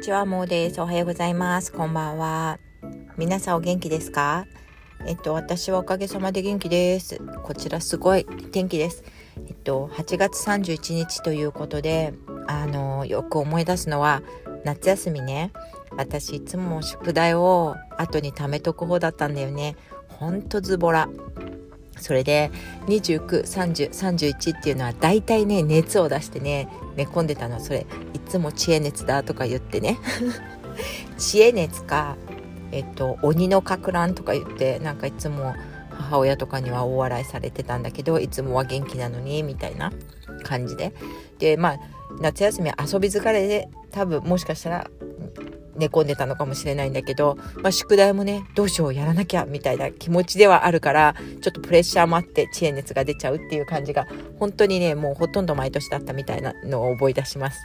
にちは、もうです。おはようございます。こんばんは。皆さんお元気ですか？えっと、私はおかげさまで元気です。こちらすごい天気です。えっと、8月31日ということで、あの、よく思い出すのは、夏休みね。私いつも宿題を後に貯めとく方だったんだよね。ほんとズボラ。それで293031っていうのは大体ね熱を出してね寝込んでたの。それいつも知恵熱だとか言ってね。知恵熱かえっと鬼のかく乱とか言ってなんかいつも母親とかには大笑いされてたんだけどいつもは元気なのにみたいな感じで。でまあ夏休み遊び疲れで多分もしかしたら寝込んでたのかもしれないんだけど、まあ、宿題もねどうしようやらなきゃみたいな気持ちではあるからちょっとプレッシャーもあって知恵熱が出ちゃうっていう感じが本当にねもうほとんど毎年だったみたいなのを思い出します。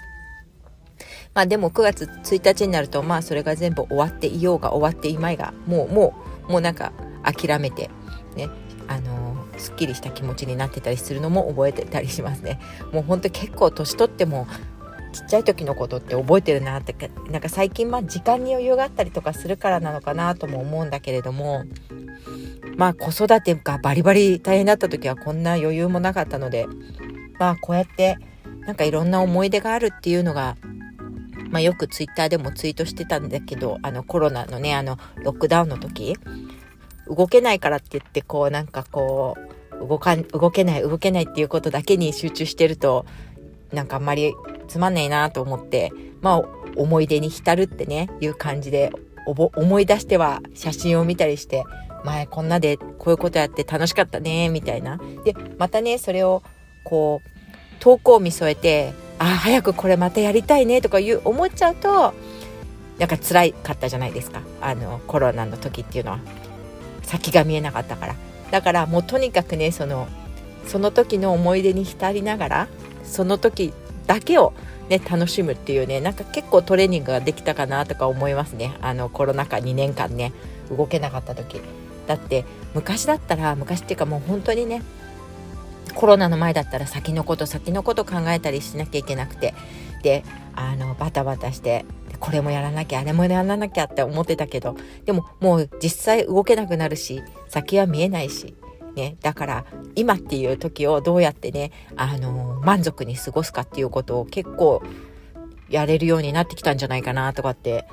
まあでも9月1日になるとまあそれが全部終わっていようが終わっていまいがもうもうもうなんか諦めてねあのー、すっきりした気持ちになってたりするのも覚えてたりしますね。もうほんと結構年取ってもちっちゃい時のことって覚えてるなってなんか最近まあ時間に余裕があったりとかするからなのかなとも思うんだけれどもまあ子育てがバリバリ大変だった時はこんな余裕もなかったのでまあこうやってなんかいろんな思い出があるっていうのがまあ、よくツイッターでもツイートしてたんだけどあのコロナのねあのロックダウンの時動けないからって言ってこうなんかこう動か動けない動けないっていうことだけに集中してるとなんかあんまりつまんないなと思って、まあ、思い出に浸るってね、いう感じで、思い出しては写真を見たりして、前こんなでこういうことやって楽しかったね、みたいな。で、またね、それを、こう、遠くを見添えて、あ、早くこれまたやりたいね、とかいう思っちゃうと、なんか辛かったじゃないですか。あの、コロナの時っていうのは。先が見えなかったから。だからもうとにかくね、その、その時の思い出に浸りながら、その時だけをね、楽しむっていうね、なんか結構トレーニングができたかなとか思いますね。あの、コロナ禍2年間ね、動けなかった時。だって、昔だったら、昔っていうかもう本当にね、コロナの前だったら先のこと先のこと考えたりしなきゃいけなくてであのバタバタしてこれもやらなきゃあれもやらなきゃって思ってたけどでももう実際動けなくなるし先は見えないしね、だから今っていう時をどうやってね、あの満足に過ごすかっていうことを結構やれるようになってきたんじゃないかなとかって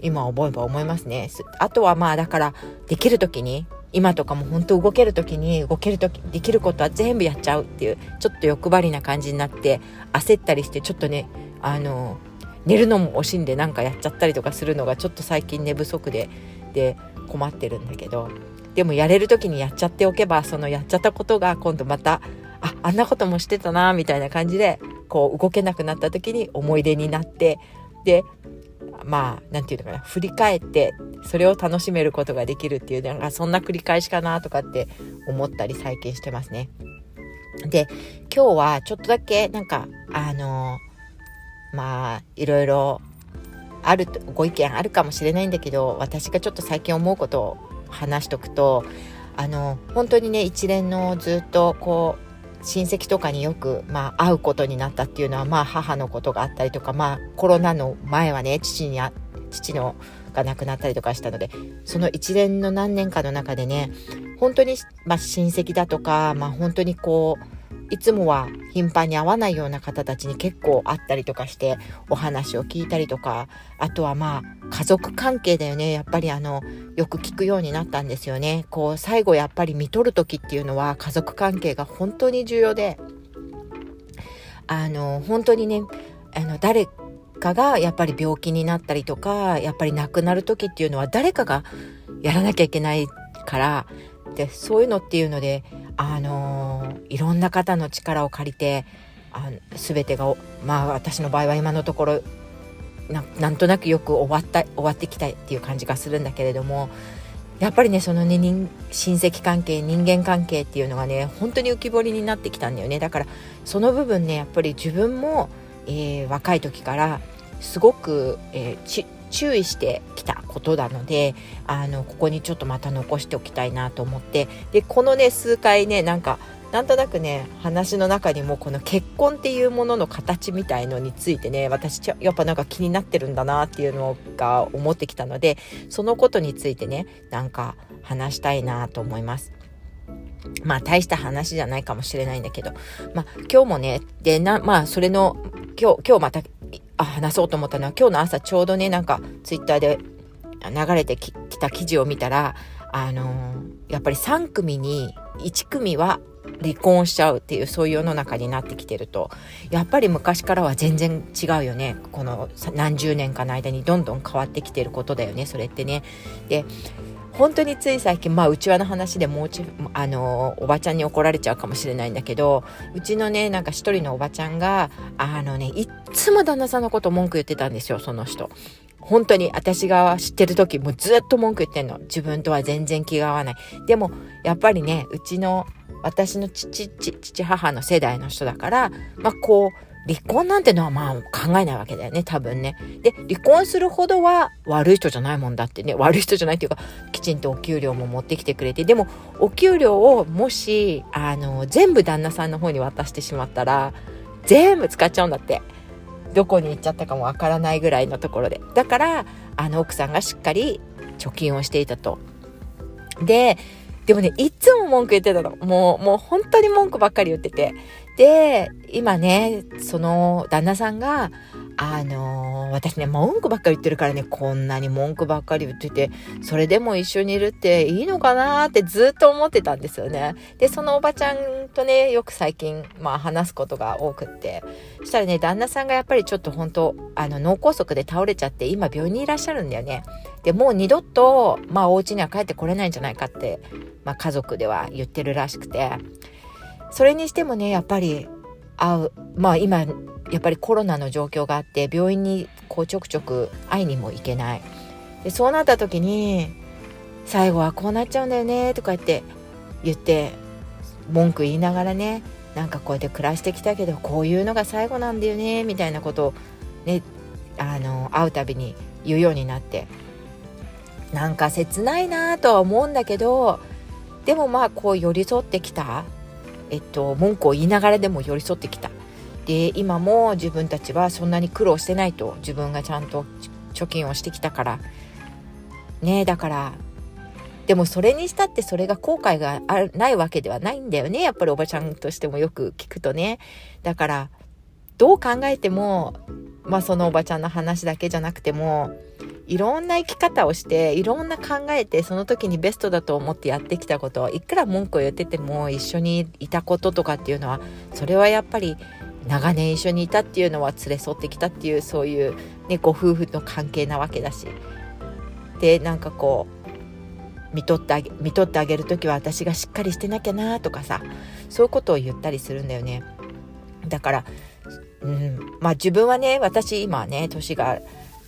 今思えば思いますね。あとはまあだからできる時に今とかも本当動ける時に動ける時できることは全部やっちゃうっていうちょっと欲張りな感じになって焦ったりしてちょっとねあの寝るのも惜しんでなんかやっちゃったりとかするのがちょっと最近寝不足でで困ってるんだけどでもやれる時にやっちゃっておけばそのやっちゃったことが今度またああんなこともしてたなみたいな感じでこう動けなくなった時に思い出になってでまあ何て言うのかな振り返ってそれを楽しめることができるっていうなんかそんな繰り返しかなとかって思ったり最近してますね。で今日はちょっとだけなんかあのまあいろいろあるご意見あるかもしれないんだけど私がちょっと最近思うことを話しとくとあの本当にね一連のずっとこう親戚とかによく、まあ、会うことになったっていうのは、まあ、母のことがあったりとか、まあ、コロナの前はね父に父のが亡くなったりとかしたのでその一連の何年かの中でね本当に、まあ、親戚だとか、まあ、本当にこういつもは頻繁に会わないような方たちに結構会ったりとかしてお話を聞いたりとかあとはまあ家族関係だよね。やっぱりあのよく聞くようになったんですよね。こう最後やっぱり見とる時っていうのは家族関係が本当に重要であの本当にねあの誰かがやっぱり病気になったりとかやっぱり亡くなる時っていうのは誰かがやらなきゃいけないからでそういうのっていうのであのー、いろんな方の力を借りてあ全てがまあ私の場合は今のところなんとなくよく終わった終わってきたいっていう感じがするんだけれどもやっぱりねそのね親戚関係人間関係っていうのがね本当に浮き彫りになってきたんだよね。だからその部分ねやっぱり自分も、えー、若い時からすごく、えー、注意してきたことなのであのここにちょっとまた残しておきたいなと思ってでこのね数回ねなんかなんとなくね話の中にもこの結婚っていうものの形みたいのについてね私やっぱなんか気になってるんだなっていうのが思ってきたのでそのことについてねなんか話したいなと思います。まあ大した話じゃないかもしれないんだけど、まあ今日もね、でな、まあそれの、今日、今日またあ話そうと思ったのは今日の朝ちょうどね、なんかツイッターで流れてきた記事を見たら、あのー、やっぱり3組に1組は離婚しちゃうっていうそういう世の中になってきてるとやっぱり昔からは全然違うよねこの何十年かの間にどんどん変わってきてることだよねそれってね。で本当につい最近まあうちわの話でもうちあのおばちゃんに怒られちゃうかもしれないんだけどうちのねなんか一人のおばちゃんがあのねいっつも旦那さんのこと文句言ってたんですよその人。本当に私が知ってる時もずっと文句言ってんの自分とは全然気が合わないでもやっぱりねうちの私の父父母の世代の人だからまあこう離婚なんてのはまあ考えないわけだよね多分ね。で離婚するほどは悪い人じゃないもんだってね悪い人じゃないっていうかきちんとお給料も持ってきてくれてでもお給料をもしあの全部旦那さんの方に渡してしまったら全部使っちゃうんだって。どこに行っちゃったかもわからないぐらいのところでだからあの奥さんがしっかり貯金をしていたと。ででもねいつも文句言ってたのもうもう本当に文句ばっかり言っててで今ねその旦那さんがあのー、私ね文句ばっかり言ってるからねこんなに文句ばっかり言っててそれでも一緒にいるっていいのかなってずっと思ってたんですよね。でそのおばちゃんとねよく最近まあ話すことが多くって。そしたらね旦那さんがやっぱりちょっと本当あの脳梗塞で倒れちゃって今病院にいらっしゃるんだよね。でもう二度とまあお家には帰ってこれないんじゃないかって、まあ、家族では言ってるらしくて。それにしてもねやっぱり会うまあ今やっぱりコロナの状況があって病院にこうちょくちょく会いにも行けない。でそうなった時に最後はこうなっちゃうんだよねとか言って言って文句言いながらねなんかこうやって暮らしてきたけどこういうのが最後なんだよねみたいなことをねあの会うたびに言うようになってなんか切ないなとは思うんだけどでもまあこう寄り添ってきたえっと、文句を言いながらでも寄り添ってきた。で今も自分たちはそんなに苦労してないと自分がちゃんと貯金をしてきたから。ねだからでもそれにしたってそれが後悔がないわけではないんだよね。やっぱりおばちゃんとしてもよく聞くとね。だからどう考えてもまあそのおばちゃんの話だけじゃなくてもいろんな生き方をしていろんな考えてその時にベストだと思ってやってきたこといくら文句を言ってても一緒にいたこととかっていうのはそれはやっぱり長年一緒にいたっていうのは連れ添ってきたっていうそういう、ね、ご夫婦の関係なわけだしでなんかこう見とってあげ見とってあげる時は私がしっかりしてなきゃなとかさそういうことを言ったりするんだよね。だから、うんまあ、自分はね私今ね年が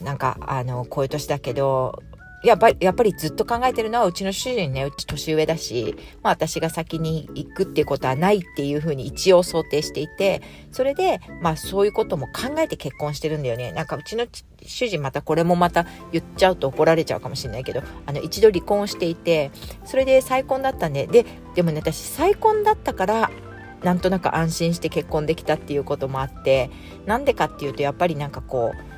なんかあのこういう年だけどやっぱやっぱりずっと考えてるのはうちの主人ね。うち年上だし、まあ、私が先に行くっていうことはないっていうふうに一応想定していてそれで、まあ、そういうことも考えて結婚してるんだよね。なんかうちの主人またこれもまた言っちゃうと怒られちゃうかもしれないけどあの一度離婚していてそれで再婚だったんでででもね私再婚だったからなんとなく安心して結婚できたっていうこともあってなんでかっていうとやっぱりなんかこう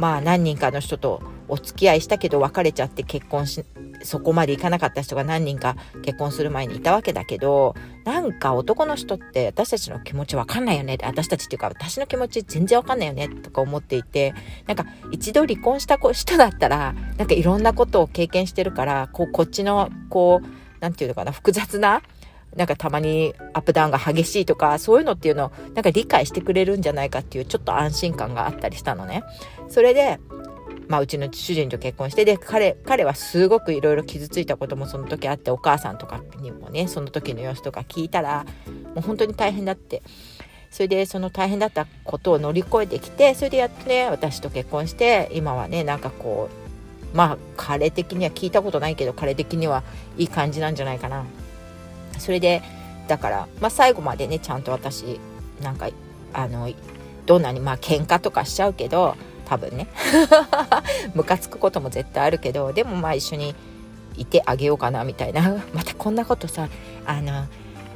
まあ何人かの人とお付き合いしたけど別れちゃって結婚しそこまでいかなかった人が何人か結婚する前にいたわけだけどなんか男の人って私たちの気持ちわかんないよね私たちっていうか私の気持ち全然わかんないよねとか思っていてなんか一度離婚した人だったらなんかいろんなことを経験してるからこうこっちのこう何て言うのかな複雑ななんかたまにアップダウンが激しいとかそういうのっていうのをなんか理解してくれるんじゃないかっていうちょっと安心感があったりしたのね。それでまあ、うちの主人と結婚してで彼彼はすごくいろいろ傷ついたこともその時あってお母さんとかにもねその時の様子とか聞いたらもう本当に大変だってそれでその大変だったことを乗り越えてきてそれでやっとね私と結婚して今はねなんかこうまあ彼的には聞いたことないけど彼的にはいい感じなんじゃないかな。それでだから、まあ、最後までねちゃんと私なんかあのどんなにまあ喧嘩とかしちゃうけど多分ね。ムカつくことも絶対あるけどでもまあ一緒にいてあげようかなみたいな。またこんなことさあの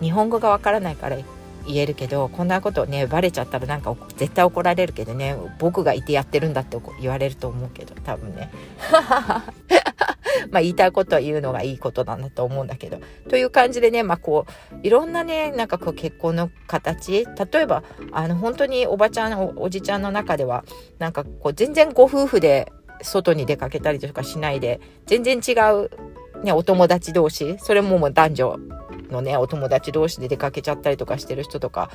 日本語がわからないから言えるけどこんなことねバレちゃったらなんか絶対怒られるけどね僕がいてやってるんだって言われると思うけど多分ね。まあ言いたいことは言うのがいいことなんだと思うんだけど。という感じでねまあこういろんなねなんかこう結婚の形。例えばあの本当におばちゃんおじちゃんの中ではなんかこう全然ご夫婦で外に出かけたりとかしないで全然違うね、お友達同士。それももう男女のねお友達同士で出かけちゃったりとかしてる人とか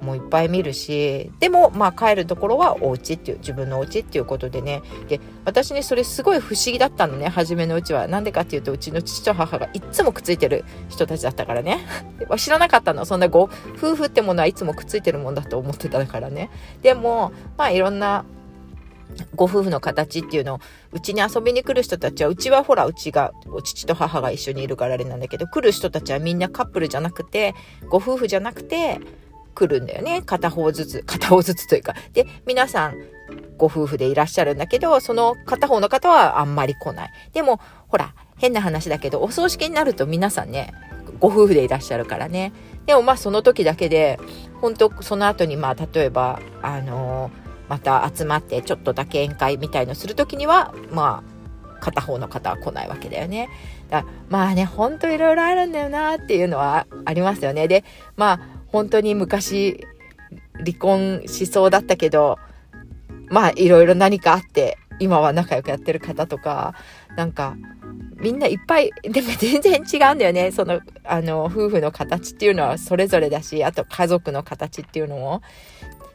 もういっぱい見るしでもまあ帰るところはお家っていう自分のお家っていうことでね。で私ねそれすごい不思議だったのね初めのうちは。なんでかっていうとうちの父と母がいつもくっついてる人たちだったからね。知らなかったの。そんなご夫婦ってものはいつもくっついてるもんだと思ってたからね。でもまあいろんなご夫婦の形っていうのをうちに遊びに来る人たちはうちはほらうちがお父と母が一緒にいるからあれなんだけど来る人たちはみんなカップルじゃなくてご夫婦じゃなくて来るんだよね。片方ずつ。片方ずつというか。で皆さんご夫婦でいらっしゃるんだけどその片方の方はあんまり来ない。でもほら変な話だけどお葬式になると皆さんねご夫婦でいらっしゃるからね。でもまあその時だけで本当その後にまあ例えばあのーまた集まってちょっとだけ宴会みたいのする時にはまあ片方の方は来ないわけだよね。だまあねほんといろいろあるんだよなっていうのはありますよね。でまあ本当に昔離婚しそうだったけどまあいろいろ何かあって今は仲良くやってる方とかなんかみんないっぱいでも 全然違うんだよね。そのあの夫婦の形っていうのはそれぞれだしあと家族の形っていうのも。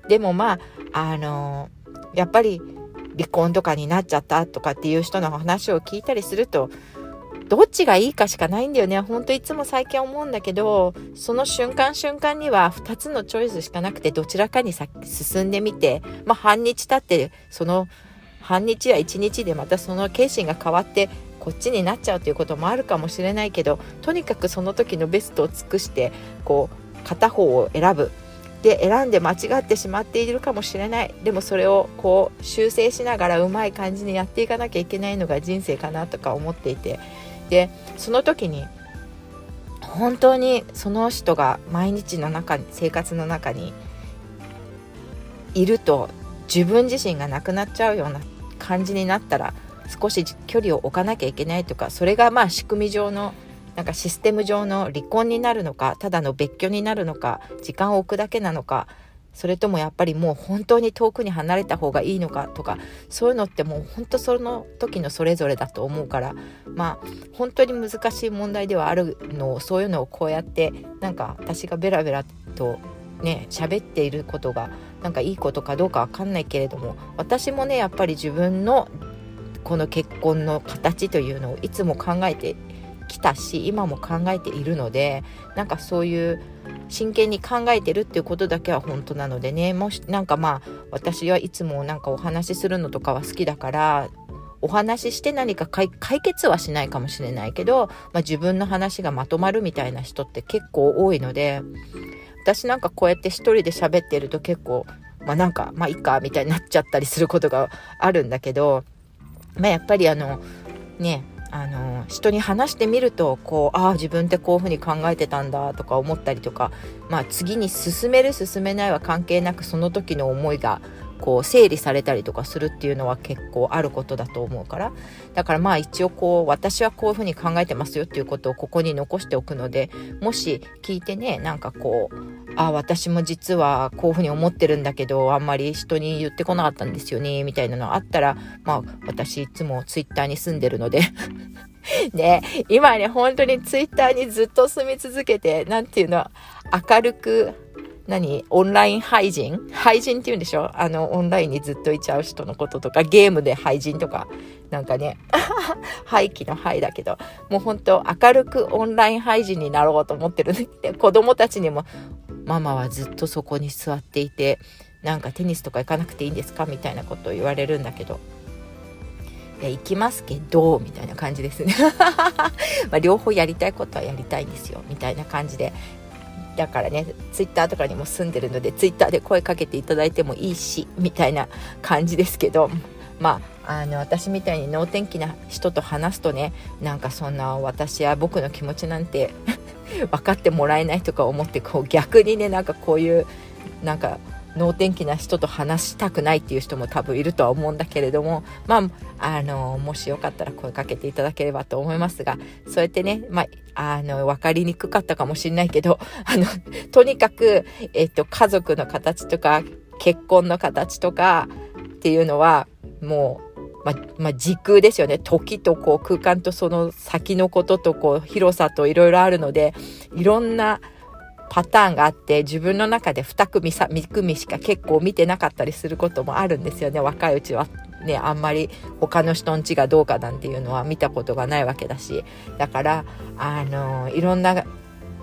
でもまああのやっぱり離婚とかになっちゃったとかっていう人の話を聞いたりするとどっちがいいかしかないんだよね。ほんといつも最近思うんだけど、その瞬間瞬間には2つのチョイスしかなくて、どちらかに進んでみて、まあ半日経って、その半日や1日でまたその決心が変わって、こっちになっちゃうということもあるかもしれないけど、とにかくその時のベストを尽くして、こう、片方を選ぶ。で選んで間違ってしまっているかもしれないでもそれをこう修正しながらうまい感じにやっていかなきゃいけないのが人生かなとか思っていてでその時に本当にその人が毎日の中に生活の中にいると自分自身がなくなっちゃうような感じになったら少し距離を置かなきゃいけないとかそれがまあ仕組み上のなんかシステム上の離婚になるのかただの別居になるのか時間を置くだけなのかそれともやっぱりもう本当に遠くに離れた方がいいのかとかそういうのってもう本当その時のそれぞれだと思うからまあ本当に難しい問題ではあるのをそういうのをこうやってなんか私がベラベラとね喋っていることがなんかいいことかどうかわかんないけれども私もねやっぱり自分のこの結婚の形というのをいつも考えてきたし今も考えているのでなんかそういう真剣に考えてるっていうことだけは本当なのでね。もしなんかまあ私はいつもなんかお話しするのとかは好きだからお話しして何か解決はしないかもしれないけど、まあ、自分の話がまとまるみたいな人って結構多いので私なんかこうやって一人で喋ってると結構まあなんかまあいいかみたいになっちゃったりすることがあるんだけど、まあ、やっぱりあのねあの人に話してみるとこうああ自分ってこういうふうに考えてたんだとか思ったりとか、まあ、次に進める進めないは関係なくその時の思いがこう整理されたりとかするっていうのは結構あることだと思うから。だからまあ一応こう私はこういうふうに考えてますよっていうことをここに残しておくのでもし聞いてねなんかこうあ私も実はこういうふうに思ってるんだけどあんまり人に言ってこなかったんですよねみたいなのあったらまあ私いつもツイッターに住んでるので。ね今ね本当にツイッターにずっと住み続けて何ていうの明るく何？オンライン廃人廃人って言うんでしょ？あの、オンラインにずっといちゃう人のこととか、ゲームで廃人とか、なんかね、廃棄の廃だけど、もうほんと明るくオンライン廃人になろうと思ってるね。で、子供たちにも、ママはずっとそこに座っていて、なんかテニスとか行かなくていいんですかみたいなことを言われるんだけど、いや行きますけどみたいな感じですね。まあ両方やりたいことはやりたいんですよみたいな感じでだからねツイッターとかにも住んでるのでツイッターで声かけていただいてもいいしみたいな感じですけどまああの私みたいに能天気な人と話すとねなんかそんな私や僕の気持ちなんて 分かってもらえないとか思ってこう逆にねなんかこういうなんか能天気な人と話したくないっていう人も多分いるとは思うんだけれどもまああのもしよかったら声かけていただければと思いますがそうやってね、まあ、あの分かりにくかったかもしれないけど あのとにかく、えっと、家族の形とか結婚の形とかっていうのはもうままあ、時空ですよね。時とこう空間とその先のこととこう広さといろいろあるのでいろんなパターンがあって自分の中で2組3組しか結構見てなかったりすることもあるんですよね。若いうちは。ね、あんまり他の人んちがどうかなんていうのは見たことがないわけだし。だからあのいろんな、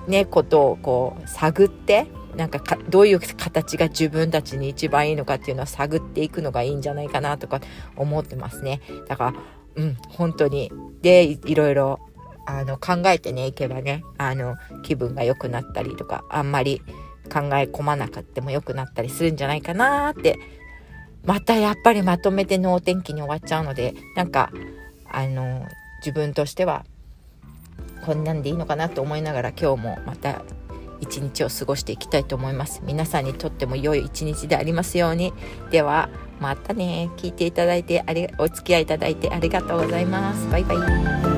ね、ことをこう探ってなんかどういう形が自分たちに一番いいのかっていうのは探っていくのがいいんじゃないかなとか思ってますね。だからうん本当に。でいろいろあの考えてねいけばねあの気分が良くなったりとかあんまり考え込まなくても良くなったりするんじゃないかなってまたやっぱりまとめて能天気に終わっちゃうのでなんかあの自分としてはこんなんでいいのかなと思いながら今日もまた一日を過ごしていきたいと思います。皆さんにとっても良い一日でありますように。ではまたね。聞いていただいてありお付き合いいただいてありがとうございます。バイバイ。